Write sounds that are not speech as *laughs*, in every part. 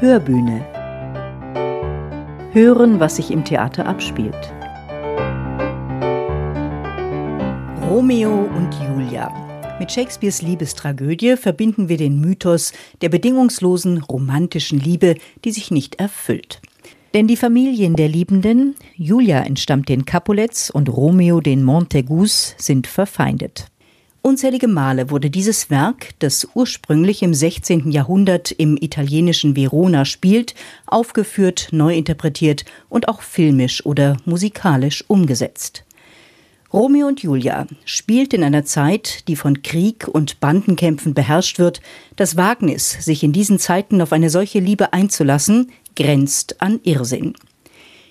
Hörbühne. Hören, was sich im Theater abspielt. Romeo und Julia. Mit Shakespeares Liebestragödie verbinden wir den Mythos der bedingungslosen romantischen Liebe, die sich nicht erfüllt. Denn die Familien der Liebenden, Julia entstammt den Capulets und Romeo den Montagus, sind verfeindet. Unzählige Male wurde dieses Werk, das ursprünglich im 16. Jahrhundert im italienischen Verona spielt, aufgeführt, neu interpretiert und auch filmisch oder musikalisch umgesetzt. Romeo und Julia spielt in einer Zeit, die von Krieg und Bandenkämpfen beherrscht wird. Das Wagnis, sich in diesen Zeiten auf eine solche Liebe einzulassen, grenzt an Irrsinn.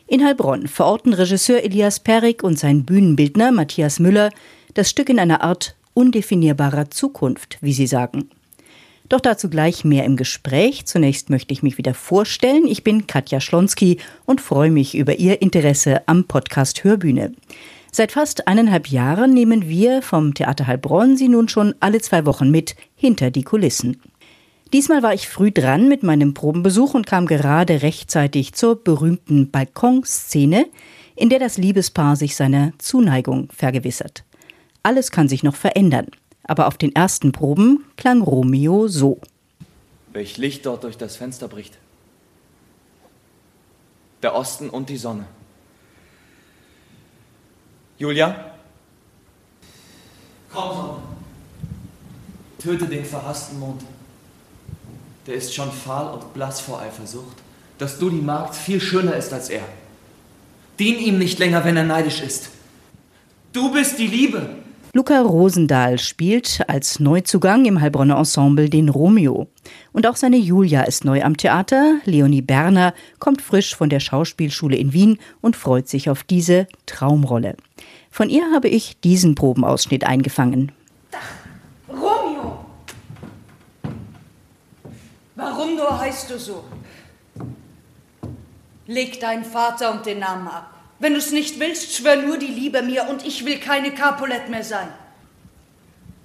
In Heilbronn verorten Regisseur Elias Perik und sein Bühnenbildner Matthias Müller das Stück in einer Art undefinierbarer Zukunft, wie Sie sagen. Doch dazu gleich mehr im Gespräch. Zunächst möchte ich mich wieder vorstellen. Ich bin Katja Schlonski und freue mich über Ihr Interesse am Podcast Hörbühne. Seit fast eineinhalb Jahren nehmen wir vom Theater Heilbronn Sie nun schon alle zwei Wochen mit hinter die Kulissen. Diesmal war ich früh dran mit meinem Probenbesuch und kam gerade rechtzeitig zur berühmten Balkonszene, in der das Liebespaar sich seiner Zuneigung vergewissert. Alles kann sich noch verändern. Aber auf den ersten Proben klang Romeo so. Welch Licht dort durch das Fenster bricht. Der Osten und die Sonne. Julia? Komm, Sonne. Töte den verhassten Mond. Der ist schon fahl und blass vor Eifersucht, dass du die Magd viel schöner ist als er. Dien ihm nicht länger, wenn er neidisch ist. Du bist die Liebe. Luca Rosendahl spielt als Neuzugang im Heilbronner Ensemble den Romeo. Und auch seine Julia ist neu am Theater. Leonie Berner kommt frisch von der Schauspielschule in Wien und freut sich auf diese Traumrolle. Von ihr habe ich diesen Probenausschnitt eingefangen. Romeo! Warum nur heißt du so? Leg deinen Vater und den Namen ab. Wenn du es nicht willst, schwör nur die Liebe mir und ich will keine Capulet mehr sein.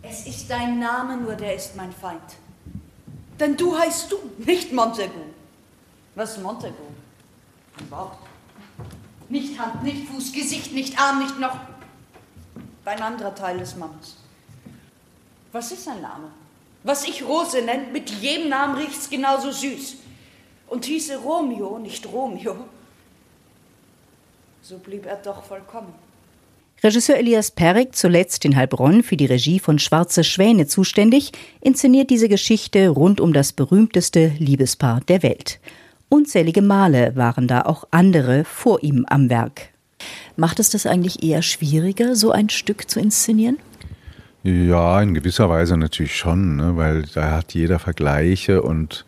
Es ist dein Name, nur der ist mein Feind. Denn du heißt du, nicht Montegu. Was ist Montegu? Ein Wort. Nicht Hand, nicht Fuß, Gesicht, nicht Arm, nicht noch ein anderer Teil des Mannes. Was ist ein Name? Was ich Rose nennt, mit jedem Namen riecht's genauso süß. Und hieße Romeo, nicht Romeo, so blieb er doch vollkommen. Regisseur Elias Perik, zuletzt in Heilbronn für die Regie von Schwarze Schwäne zuständig, inszeniert diese Geschichte rund um das berühmteste Liebespaar der Welt. Unzählige Male waren da auch andere vor ihm am Werk. Macht es das eigentlich eher schwieriger, so ein Stück zu inszenieren? Ja, in gewisser Weise natürlich schon, ne? weil da hat jeder Vergleiche und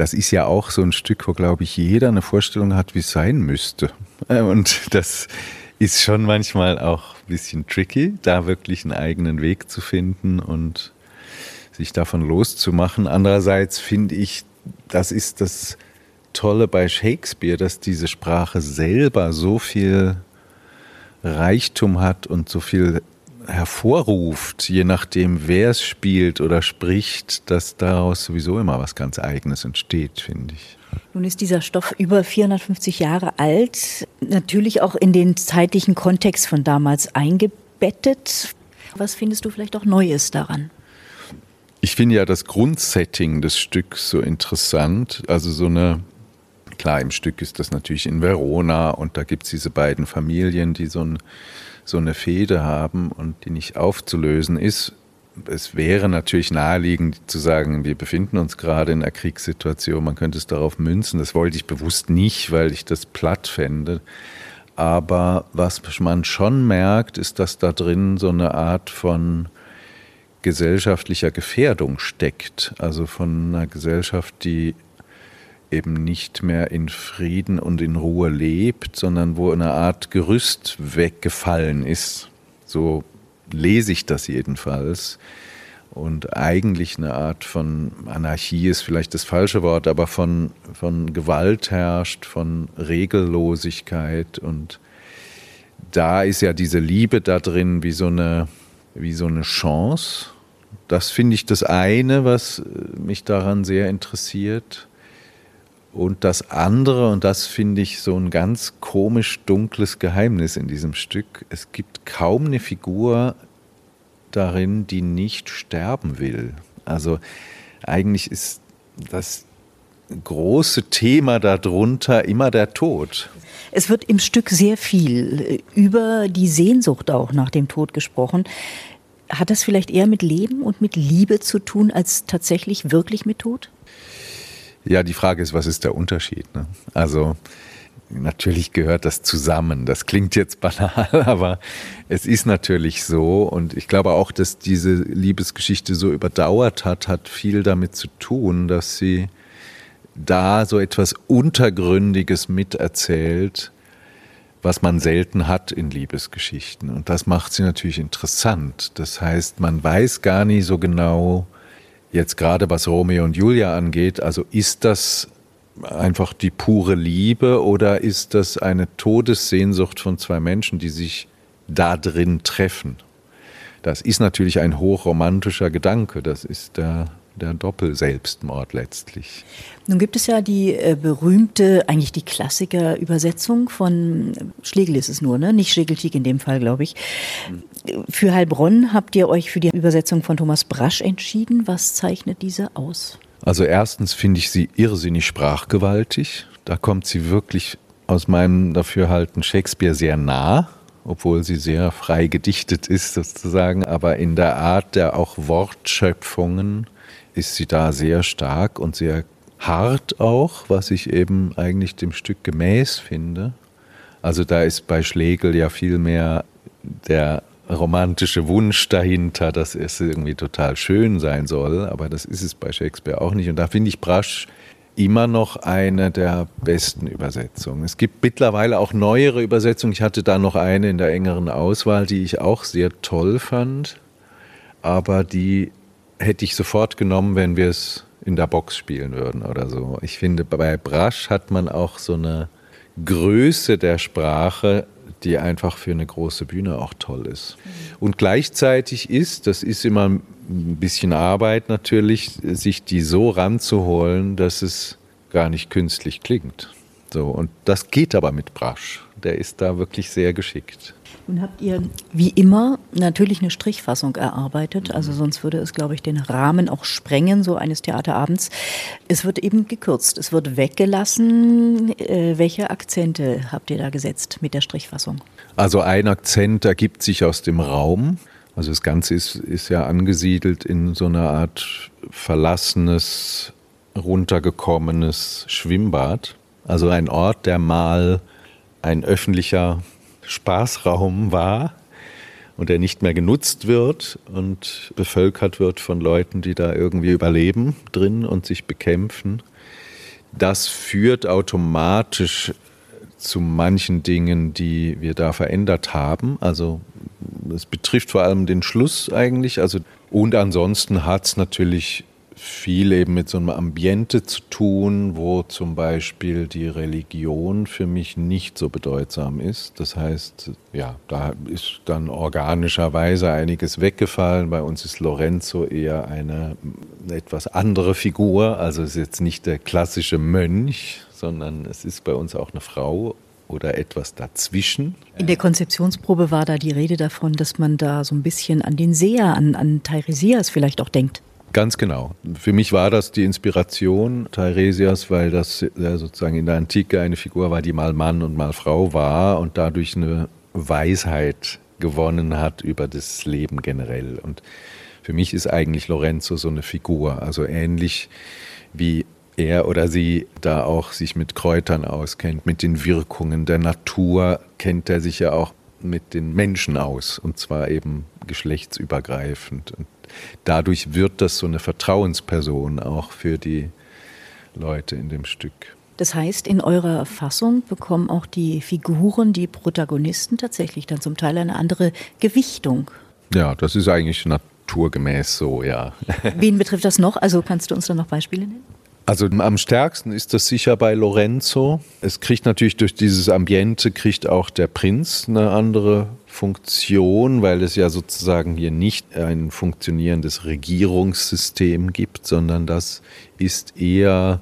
das ist ja auch so ein Stück, wo, glaube ich, jeder eine Vorstellung hat, wie es sein müsste. Äh, und das ist schon manchmal auch ein bisschen tricky, da wirklich einen eigenen Weg zu finden und sich davon loszumachen. Andererseits finde ich, das ist das Tolle bei Shakespeare, dass diese Sprache selber so viel Reichtum hat und so viel hervorruft, je nachdem, wer es spielt oder spricht, dass daraus sowieso immer was ganz Eigenes entsteht, finde ich. Nun ist dieser Stoff über 450 Jahre alt, natürlich auch in den zeitlichen Kontext von damals eingebettet. Was findest du vielleicht auch Neues daran? Ich finde ja das Grundsetting des Stücks so interessant. Also so eine, klar, im Stück ist das natürlich in Verona und da gibt es diese beiden Familien, die so ein so eine Fehde haben und die nicht aufzulösen ist. Es wäre natürlich naheliegend zu sagen, wir befinden uns gerade in einer Kriegssituation, man könnte es darauf münzen. Das wollte ich bewusst nicht, weil ich das platt fände. Aber was man schon merkt, ist, dass da drin so eine Art von gesellschaftlicher Gefährdung steckt. Also von einer Gesellschaft, die eben nicht mehr in Frieden und in Ruhe lebt, sondern wo eine Art Gerüst weggefallen ist. So lese ich das jedenfalls. Und eigentlich eine Art von Anarchie ist vielleicht das falsche Wort, aber von, von Gewalt herrscht, von Regellosigkeit. Und da ist ja diese Liebe da drin wie so eine, wie so eine Chance. Das finde ich das eine, was mich daran sehr interessiert. Und das andere, und das finde ich so ein ganz komisch dunkles Geheimnis in diesem Stück, es gibt kaum eine Figur darin, die nicht sterben will. Also eigentlich ist das große Thema darunter immer der Tod. Es wird im Stück sehr viel über die Sehnsucht auch nach dem Tod gesprochen. Hat das vielleicht eher mit Leben und mit Liebe zu tun, als tatsächlich wirklich mit Tod? Ja, die Frage ist, was ist der Unterschied? Ne? Also natürlich gehört das zusammen. Das klingt jetzt banal, *laughs* aber es ist natürlich so. Und ich glaube auch, dass diese Liebesgeschichte so überdauert hat, hat viel damit zu tun, dass sie da so etwas Untergründiges miterzählt, was man selten hat in Liebesgeschichten. Und das macht sie natürlich interessant. Das heißt, man weiß gar nicht so genau, Jetzt gerade was Romeo und Julia angeht, also ist das einfach die pure Liebe oder ist das eine Todessehnsucht von zwei Menschen, die sich da drin treffen? Das ist natürlich ein hochromantischer Gedanke, das ist der der Doppelselbstmord letztlich. Nun gibt es ja die äh, berühmte, eigentlich die Klassiker-Übersetzung von Schlegel ist es nur, ne? nicht Schlegeltieg in dem Fall, glaube ich. Für Heilbronn habt ihr euch für die Übersetzung von Thomas Brasch entschieden. Was zeichnet diese aus? Also erstens finde ich sie irrsinnig sprachgewaltig. Da kommt sie wirklich aus meinem Dafürhalten Shakespeare sehr nah obwohl sie sehr frei gedichtet ist sozusagen, aber in der Art der auch Wortschöpfungen ist sie da sehr stark und sehr hart auch, was ich eben eigentlich dem Stück gemäß finde. Also da ist bei Schlegel ja viel mehr der romantische Wunsch dahinter, dass es irgendwie total schön sein soll, aber das ist es bei Shakespeare auch nicht. Und da finde ich Brasch immer noch eine der besten Übersetzungen. Es gibt mittlerweile auch neuere Übersetzungen. Ich hatte da noch eine in der engeren Auswahl, die ich auch sehr toll fand, aber die hätte ich sofort genommen, wenn wir es in der Box spielen würden oder so. Ich finde, bei Brasch hat man auch so eine Größe der Sprache, die einfach für eine große Bühne auch toll ist. Und gleichzeitig ist, das ist immer ein bisschen Arbeit natürlich, sich die so ranzuholen, dass es gar nicht künstlich klingt. So, und das geht aber mit Brasch. Der ist da wirklich sehr geschickt. Nun habt ihr wie immer natürlich eine Strichfassung erarbeitet, also sonst würde es, glaube ich, den Rahmen auch sprengen, so eines Theaterabends. Es wird eben gekürzt, es wird weggelassen. Äh, welche Akzente habt ihr da gesetzt mit der Strichfassung? Also ein Akzent ergibt sich aus dem Raum. Also das Ganze ist, ist ja angesiedelt in so einer Art verlassenes, runtergekommenes Schwimmbad. Also ein Ort, der mal ein öffentlicher Spaßraum war und der nicht mehr genutzt wird und bevölkert wird von Leuten, die da irgendwie überleben drin und sich bekämpfen. Das führt automatisch zu manchen Dingen, die wir da verändert haben. Also es betrifft vor allem den Schluss eigentlich. Also und ansonsten hat es natürlich viel eben mit so einem Ambiente zu tun, wo zum Beispiel die Religion für mich nicht so bedeutsam ist. Das heißt, ja, da ist dann organischerweise einiges weggefallen. Bei uns ist Lorenzo eher eine etwas andere Figur. Also ist jetzt nicht der klassische Mönch, sondern es ist bei uns auch eine Frau oder etwas dazwischen. In der Konzeptionsprobe war da die Rede davon, dass man da so ein bisschen an den Seher, an, an Teiresias vielleicht auch denkt. Ganz genau. Für mich war das die Inspiration Teiresias, weil das ja, sozusagen in der Antike eine Figur war, die mal Mann und mal Frau war und dadurch eine Weisheit gewonnen hat über das Leben generell. Und für mich ist eigentlich Lorenzo so eine Figur, also ähnlich wie er oder sie da auch sich mit Kräutern auskennt, mit den Wirkungen der Natur, kennt er sich ja auch mit den Menschen aus und zwar eben geschlechtsübergreifend. Und dadurch wird das so eine Vertrauensperson auch für die Leute in dem Stück. Das heißt, in eurer Fassung bekommen auch die Figuren, die Protagonisten tatsächlich dann zum Teil eine andere Gewichtung. Ja, das ist eigentlich naturgemäß so, ja. *laughs* Wen betrifft das noch? Also kannst du uns da noch Beispiele nennen? Also am stärksten ist das sicher bei Lorenzo. Es kriegt natürlich durch dieses Ambiente kriegt auch der Prinz eine andere Funktion, weil es ja sozusagen hier nicht ein funktionierendes Regierungssystem gibt, sondern das ist eher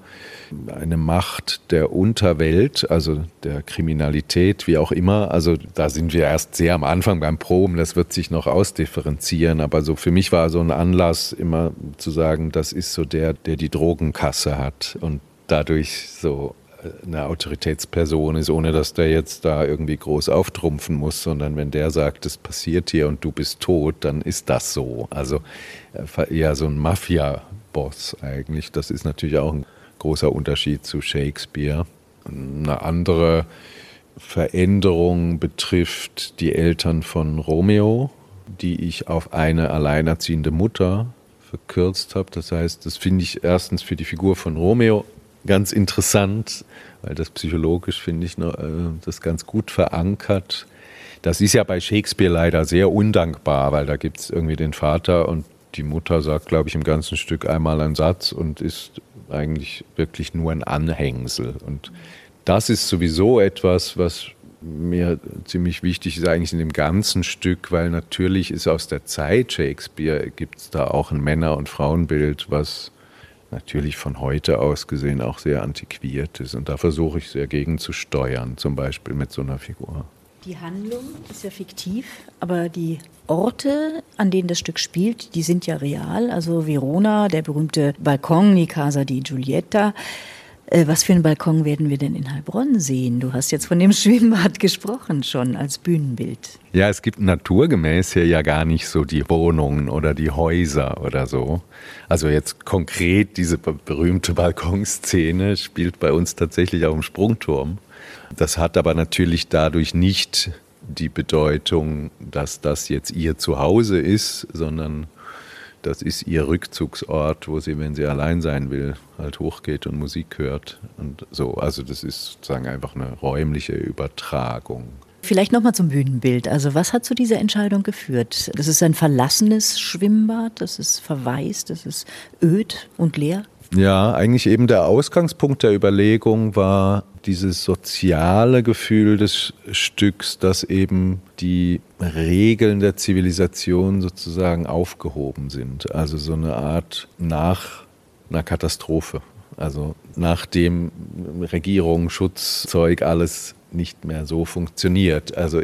eine Macht der Unterwelt, also der Kriminalität, wie auch immer. Also da sind wir erst sehr am Anfang beim Proben, das wird sich noch ausdifferenzieren. Aber so für mich war so ein Anlass immer zu sagen, das ist so der, der die Drogenkasse hat und dadurch so eine Autoritätsperson ist, ohne dass der jetzt da irgendwie groß auftrumpfen muss, sondern wenn der sagt, es passiert hier und du bist tot, dann ist das so. Also äh, eher so ein Mafia-Boss eigentlich. Das ist natürlich auch ein großer Unterschied zu Shakespeare. Eine andere Veränderung betrifft die Eltern von Romeo, die ich auf eine alleinerziehende Mutter verkürzt habe. Das heißt, das finde ich erstens für die Figur von Romeo ganz interessant, weil das psychologisch, finde ich, äh, das ganz gut verankert. Das ist ja bei Shakespeare leider sehr undankbar, weil da gibt es irgendwie den Vater und die Mutter sagt, glaube ich, im ganzen Stück einmal einen Satz und ist eigentlich wirklich nur ein Anhängsel. Und das ist sowieso etwas, was mir ziemlich wichtig ist eigentlich in dem ganzen Stück, weil natürlich ist aus der Zeit Shakespeare, gibt es da auch ein Männer- und Frauenbild, was natürlich von heute aus gesehen auch sehr antiquiert ist. Und da versuche ich sehr gegen zu steuern, zum Beispiel mit so einer Figur. Die Handlung ist ja fiktiv, aber die Orte, an denen das Stück spielt, die sind ja real. Also Verona, der berühmte Balkon, die Casa di Giulietta. Äh, was für einen Balkon werden wir denn in Heilbronn sehen? Du hast jetzt von dem *laughs* Schwimmbad gesprochen schon als Bühnenbild. Ja, es gibt naturgemäß hier ja gar nicht so die Wohnungen oder die Häuser oder so. Also jetzt konkret diese berühmte *laughs* Balkonszene spielt bei uns tatsächlich auf dem Sprungturm. Das hat aber natürlich dadurch nicht die Bedeutung, dass das jetzt ihr Zuhause ist, sondern das ist ihr Rückzugsort, wo sie, wenn sie allein sein will, halt hochgeht und Musik hört und so. Also das ist sozusagen einfach eine räumliche Übertragung. Vielleicht nochmal zum Bühnenbild. Also was hat zu dieser Entscheidung geführt? Das ist ein verlassenes Schwimmbad, das ist verwaist, das ist öd und leer. Ja, eigentlich eben der Ausgangspunkt der Überlegung war dieses soziale Gefühl des Stücks, dass eben die Regeln der Zivilisation sozusagen aufgehoben sind. Also so eine Art nach einer Katastrophe. Also nachdem Regierung, Schutzzeug, alles nicht mehr so funktioniert. Also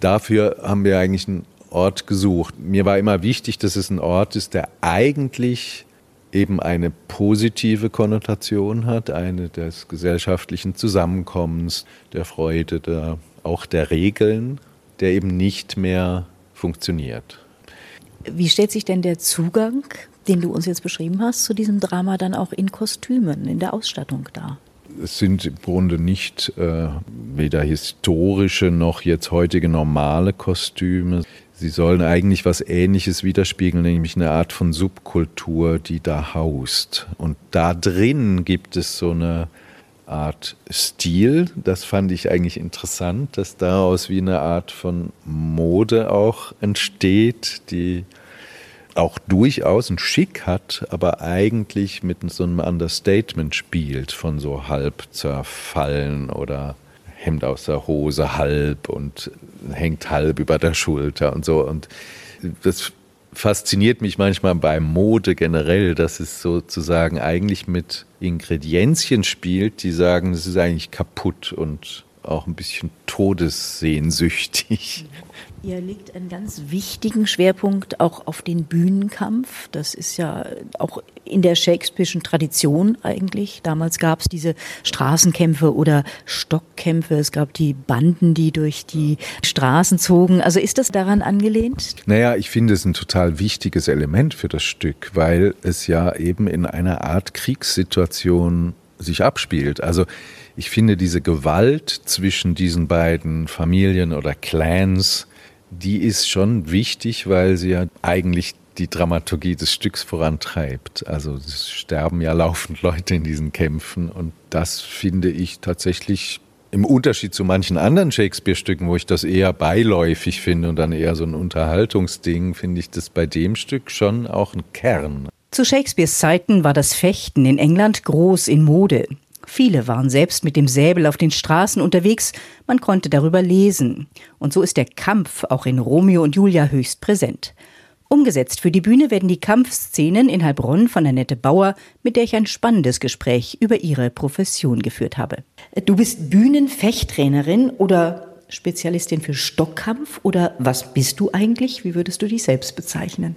dafür haben wir eigentlich einen Ort gesucht. Mir war immer wichtig, dass es ein Ort ist, der eigentlich eben eine positive Konnotation hat, eine des gesellschaftlichen Zusammenkommens, der Freude, der, auch der Regeln, der eben nicht mehr funktioniert. Wie stellt sich denn der Zugang, den du uns jetzt beschrieben hast, zu diesem Drama dann auch in Kostümen, in der Ausstattung dar? Es sind im Grunde nicht äh, weder historische noch jetzt heutige normale Kostüme. Sie sollen eigentlich was Ähnliches widerspiegeln, nämlich eine Art von Subkultur, die da haust. Und da drin gibt es so eine Art Stil. Das fand ich eigentlich interessant, dass daraus wie eine Art von Mode auch entsteht, die auch durchaus einen Schick hat, aber eigentlich mit so einem Understatement spielt, von so halb zerfallen oder Hemd aus der Hose halb und hängt halb über der Schulter und so. Und das fasziniert mich manchmal bei Mode generell, dass es sozusagen eigentlich mit Ingredienzien spielt, die sagen, es ist eigentlich kaputt und auch ein bisschen todessehnsüchtig. Ihr legt einen ganz wichtigen Schwerpunkt auch auf den Bühnenkampf. Das ist ja auch in der Shakespeare'schen Tradition eigentlich. Damals gab es diese Straßenkämpfe oder Stockkämpfe. Es gab die Banden, die durch die Straßen zogen. Also ist das daran angelehnt? Naja, ich finde es ein total wichtiges Element für das Stück, weil es ja eben in einer Art Kriegssituation sich abspielt. Also ich finde diese Gewalt zwischen diesen beiden Familien oder Clans, die ist schon wichtig, weil sie ja eigentlich die Dramaturgie des Stücks vorantreibt. Also es sterben ja *laughs* laufend Leute in diesen Kämpfen und das finde ich tatsächlich im Unterschied zu manchen anderen Shakespeare-Stücken, wo ich das eher beiläufig finde und dann eher so ein Unterhaltungsding, finde ich das bei dem Stück schon auch ein Kern. Zu Shakespeares Zeiten war das Fechten in England groß in Mode. Viele waren selbst mit dem Säbel auf den Straßen unterwegs, man konnte darüber lesen. Und so ist der Kampf auch in Romeo und Julia höchst präsent. Umgesetzt für die Bühne werden die Kampfszenen in Heilbronn von Annette Bauer, mit der ich ein spannendes Gespräch über ihre Profession geführt habe. Du bist Bühnenfechttrainerin oder Spezialistin für Stockkampf oder was bist du eigentlich? Wie würdest du dich selbst bezeichnen?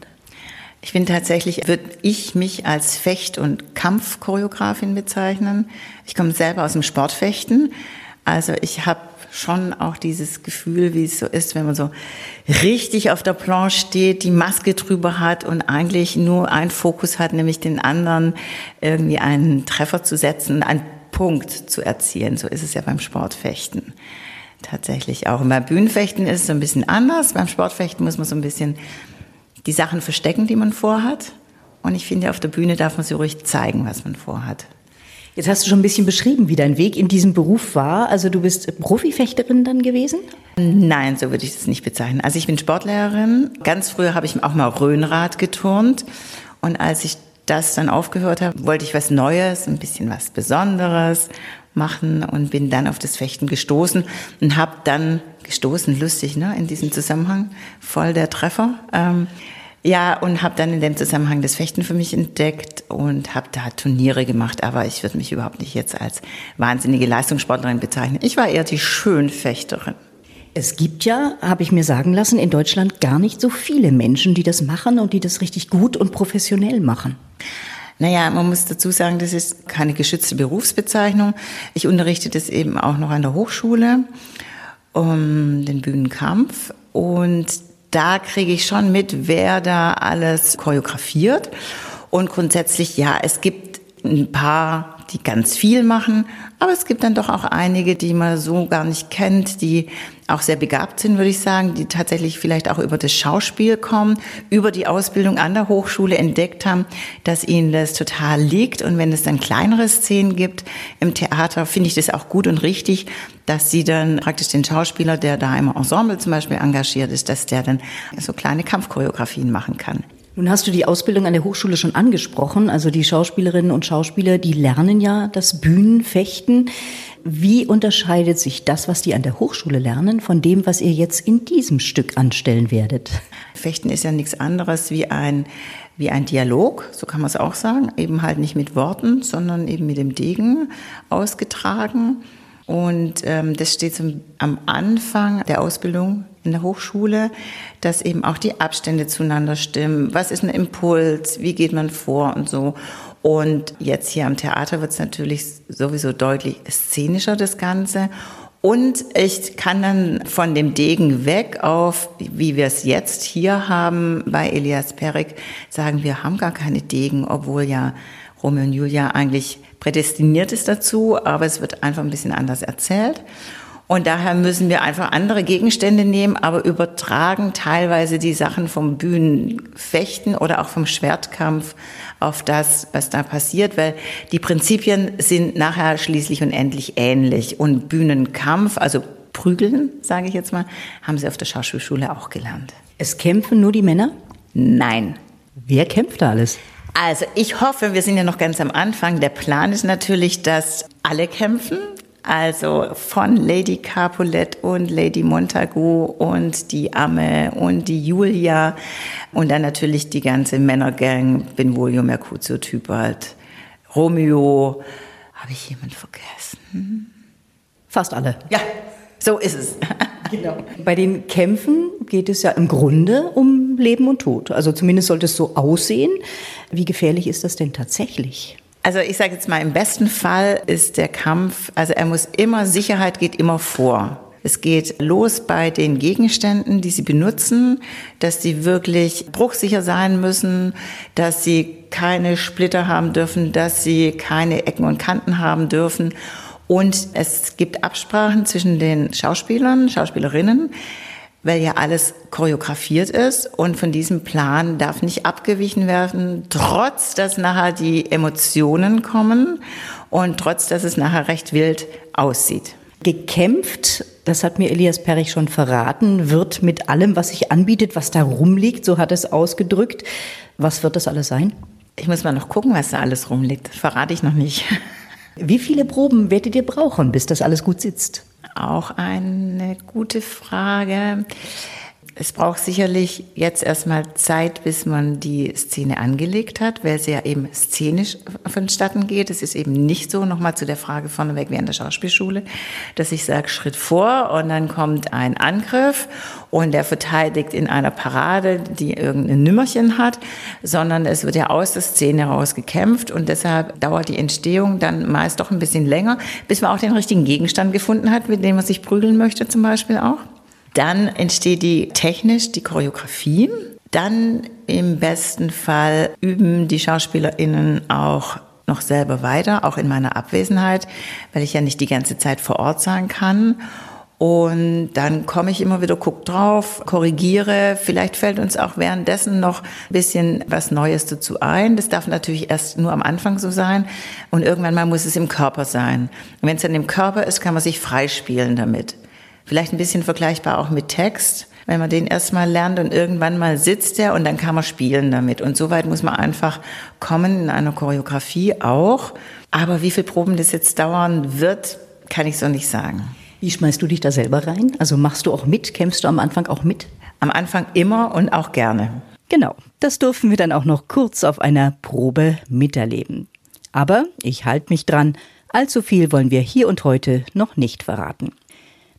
Ich bin tatsächlich, würde ich mich als Fecht- und Kampfchoreografin bezeichnen. Ich komme selber aus dem Sportfechten. Also ich habe schon auch dieses Gefühl, wie es so ist, wenn man so richtig auf der Planche steht, die Maske drüber hat und eigentlich nur einen Fokus hat, nämlich den anderen irgendwie einen Treffer zu setzen, einen Punkt zu erzielen. So ist es ja beim Sportfechten tatsächlich auch. Und beim Bühnenfechten ist es so ein bisschen anders. Beim Sportfechten muss man so ein bisschen die Sachen verstecken, die man vorhat. Und ich finde, auf der Bühne darf man so ruhig zeigen, was man vorhat. Jetzt hast du schon ein bisschen beschrieben, wie dein Weg in diesem Beruf war. Also du bist Profifechterin dann gewesen? Nein, so würde ich das nicht bezeichnen. Also ich bin Sportlehrerin. Ganz früher habe ich auch mal Röhnrad geturnt. Und als ich das dann aufgehört habe, wollte ich was Neues, ein bisschen was Besonderes machen und bin dann auf das Fechten gestoßen und habe dann gestoßen, lustig, ne, in diesem Zusammenhang, voll der Treffer. Ähm, ja, und habe dann in dem Zusammenhang das Fechten für mich entdeckt und habe da Turniere gemacht. Aber ich würde mich überhaupt nicht jetzt als wahnsinnige Leistungssportlerin bezeichnen. Ich war eher die Schönfechterin. Es gibt ja, habe ich mir sagen lassen, in Deutschland gar nicht so viele Menschen, die das machen und die das richtig gut und professionell machen. Naja, man muss dazu sagen, das ist keine geschützte Berufsbezeichnung. Ich unterrichte das eben auch noch an der Hochschule, um den Bühnenkampf. Und da kriege ich schon mit, wer da alles choreografiert. Und grundsätzlich, ja, es gibt ein paar die ganz viel machen, aber es gibt dann doch auch einige, die man so gar nicht kennt, die auch sehr begabt sind, würde ich sagen, die tatsächlich vielleicht auch über das Schauspiel kommen, über die Ausbildung an der Hochschule entdeckt haben, dass ihnen das total liegt. Und wenn es dann kleinere Szenen gibt im Theater, finde ich das auch gut und richtig, dass sie dann praktisch den Schauspieler, der da im Ensemble zum Beispiel engagiert ist, dass der dann so kleine Kampfchoreografien machen kann. Nun hast du die Ausbildung an der Hochschule schon angesprochen. Also die Schauspielerinnen und Schauspieler, die lernen ja das Bühnenfechten. Wie unterscheidet sich das, was die an der Hochschule lernen, von dem, was ihr jetzt in diesem Stück anstellen werdet? Fechten ist ja nichts anderes wie ein, wie ein Dialog, so kann man es auch sagen. Eben halt nicht mit Worten, sondern eben mit dem Degen ausgetragen. Und ähm, das steht zum, am Anfang der Ausbildung in der Hochschule, dass eben auch die Abstände zueinander stimmen. Was ist ein Impuls? Wie geht man vor und so? Und jetzt hier am Theater wird es natürlich sowieso deutlich szenischer, das Ganze. Und ich kann dann von dem Degen weg auf, wie wir es jetzt hier haben bei Elias Perik, sagen, wir haben gar keine Degen, obwohl ja Romeo und Julia eigentlich prädestiniert ist dazu, aber es wird einfach ein bisschen anders erzählt. Und daher müssen wir einfach andere Gegenstände nehmen, aber übertragen teilweise die Sachen vom Bühnenfechten oder auch vom Schwertkampf auf das, was da passiert, weil die Prinzipien sind nachher schließlich und endlich ähnlich. Und Bühnenkampf, also Prügeln, sage ich jetzt mal, haben sie auf der Schauspielschule auch gelernt. Es kämpfen nur die Männer? Nein. Wer kämpft da alles? Also ich hoffe, wir sind ja noch ganz am Anfang. Der Plan ist natürlich, dass alle kämpfen. Also von Lady Capulet und Lady Montagu und die Amme und die Julia und dann natürlich die ganze Männergang, Benvolio, Mercutio, Tybalt, Romeo. Habe ich jemand vergessen? Fast alle. Ja, so ist es. *laughs* Genau. Bei den Kämpfen geht es ja im Grunde um Leben und Tod. Also zumindest sollte es so aussehen. Wie gefährlich ist das denn tatsächlich? Also ich sage jetzt mal, im besten Fall ist der Kampf, also er muss immer, Sicherheit geht immer vor. Es geht los bei den Gegenständen, die Sie benutzen, dass sie wirklich bruchsicher sein müssen, dass sie keine Splitter haben dürfen, dass sie keine Ecken und Kanten haben dürfen und es gibt Absprachen zwischen den Schauspielern, Schauspielerinnen, weil ja alles choreografiert ist und von diesem Plan darf nicht abgewichen werden, trotz dass nachher die Emotionen kommen und trotz dass es nachher recht wild aussieht. Gekämpft, das hat mir Elias Perich schon verraten, wird mit allem, was sich anbietet, was da rumliegt, so hat es ausgedrückt. Was wird das alles sein? Ich muss mal noch gucken, was da alles rumliegt. verrate ich noch nicht. Wie viele Proben werdet ihr brauchen, bis das alles gut sitzt? Auch eine gute Frage. Es braucht sicherlich jetzt erstmal Zeit, bis man die Szene angelegt hat, weil sie ja eben szenisch vonstatten geht. Es ist eben nicht so, nochmal zu der Frage vorneweg wie an der Schauspielschule, dass ich sage, Schritt vor und dann kommt ein Angriff und der verteidigt in einer Parade, die irgendein Nümmerchen hat, sondern es wird ja aus der Szene heraus gekämpft und deshalb dauert die Entstehung dann meist doch ein bisschen länger, bis man auch den richtigen Gegenstand gefunden hat, mit dem man sich prügeln möchte zum Beispiel auch. Dann entsteht die technisch die Choreografie. Dann im besten Fall üben die SchauspielerInnen auch noch selber weiter, auch in meiner Abwesenheit, weil ich ja nicht die ganze Zeit vor Ort sein kann. Und dann komme ich immer wieder, guck drauf, korrigiere. Vielleicht fällt uns auch währenddessen noch ein bisschen was Neues dazu ein. Das darf natürlich erst nur am Anfang so sein. Und irgendwann mal muss es im Körper sein. Und wenn es dann im Körper ist, kann man sich freispielen damit. Vielleicht ein bisschen vergleichbar auch mit Text, wenn man den erstmal lernt und irgendwann mal sitzt er und dann kann man spielen damit. Und so weit muss man einfach kommen in einer Choreografie auch. Aber wie viele Proben das jetzt dauern wird, kann ich so nicht sagen. Wie schmeißt du dich da selber rein? Also machst du auch mit? Kämpfst du am Anfang auch mit? Am Anfang immer und auch gerne. Genau, das durften wir dann auch noch kurz auf einer Probe miterleben. Aber ich halte mich dran, allzu viel wollen wir hier und heute noch nicht verraten.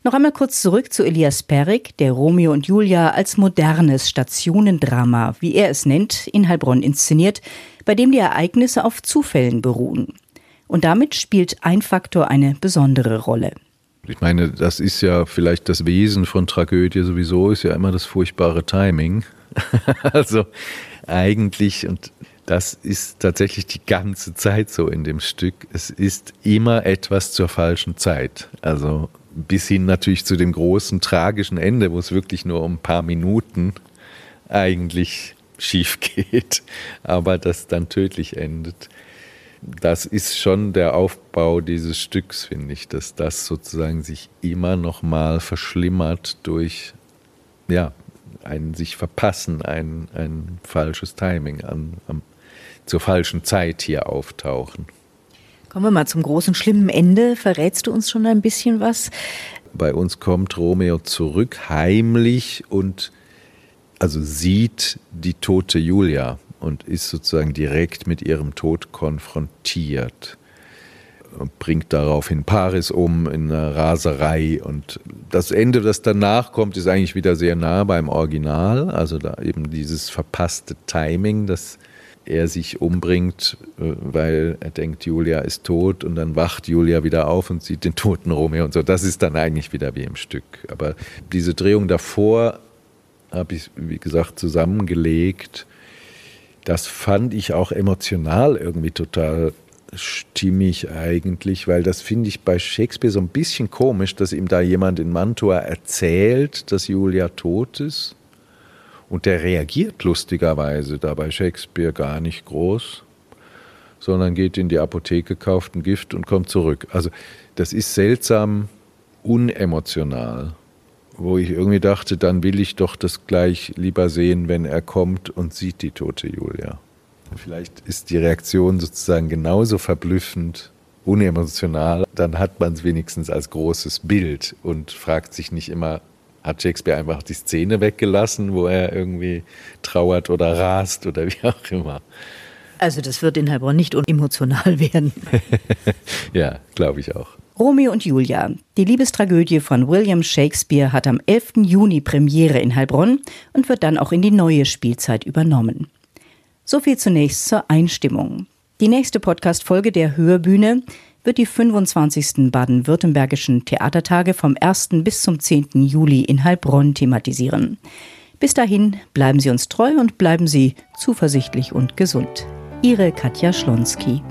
Noch einmal kurz zurück zu Elias Perik, der Romeo und Julia als modernes Stationendrama, wie er es nennt, in Heilbronn inszeniert, bei dem die Ereignisse auf Zufällen beruhen. Und damit spielt ein Faktor eine besondere Rolle. Ich meine, das ist ja vielleicht das Wesen von Tragödie sowieso, ist ja immer das furchtbare Timing. *laughs* also eigentlich, und das ist tatsächlich die ganze Zeit so in dem Stück, es ist immer etwas zur falschen Zeit. Also bis hin natürlich zu dem großen tragischen Ende, wo es wirklich nur um ein paar Minuten eigentlich schief *laughs* geht, aber das dann tödlich endet. Das ist schon der Aufbau dieses Stücks, finde ich, dass das sozusagen sich immer noch mal verschlimmert durch ja, ein sich verpassen, ein, ein falsches Timing an, an, zur falschen Zeit hier auftauchen. Kommen wir mal zum großen, schlimmen Ende. Verrätst du uns schon ein bisschen was? Bei uns kommt Romeo zurück, heimlich und also sieht die tote Julia und ist sozusagen direkt mit ihrem Tod konfrontiert. Bringt daraufhin Paris um in einer Raserei und das Ende, das danach kommt, ist eigentlich wieder sehr nah beim Original. Also da eben dieses verpasste Timing, das er sich umbringt, äh, weil er denkt, Julia ist tot und dann wacht Julia wieder auf und sieht den toten Romeo und so. Das ist dann eigentlich wieder wie im Stück. Aber diese Drehung davor habe ich, wie gesagt, zusammengelegt. Das fand ich auch emotional irgendwie total stimmig eigentlich, weil das finde ich bei Shakespeare so ein bisschen komisch, dass ihm da jemand in Mantua erzählt, dass Julia tot ist und der reagiert lustigerweise da bei Shakespeare gar nicht groß, sondern geht in die Apotheke, kauft ein Gift und kommt zurück. Also das ist seltsam unemotional, wo ich irgendwie dachte, dann will ich doch das gleich lieber sehen, wenn er kommt und sieht die tote Julia. Vielleicht ist die Reaktion sozusagen genauso verblüffend unemotional, dann hat man es wenigstens als großes Bild und fragt sich nicht immer, hat Shakespeare einfach die Szene weggelassen, wo er irgendwie trauert oder rast oder wie auch immer. Also das wird in Heilbronn nicht unemotional *laughs* werden. *laughs* ja, glaube ich auch. Romeo und Julia. Die Liebestragödie von William Shakespeare hat am 11. Juni Premiere in Heilbronn und wird dann auch in die neue Spielzeit übernommen. So viel zunächst zur Einstimmung. Die nächste Podcast-Folge der Hörbühne wird die 25. baden-württembergischen Theatertage vom 1. bis zum 10. Juli in Heilbronn thematisieren. Bis dahin bleiben Sie uns treu und bleiben Sie zuversichtlich und gesund. Ihre Katja Schlonski.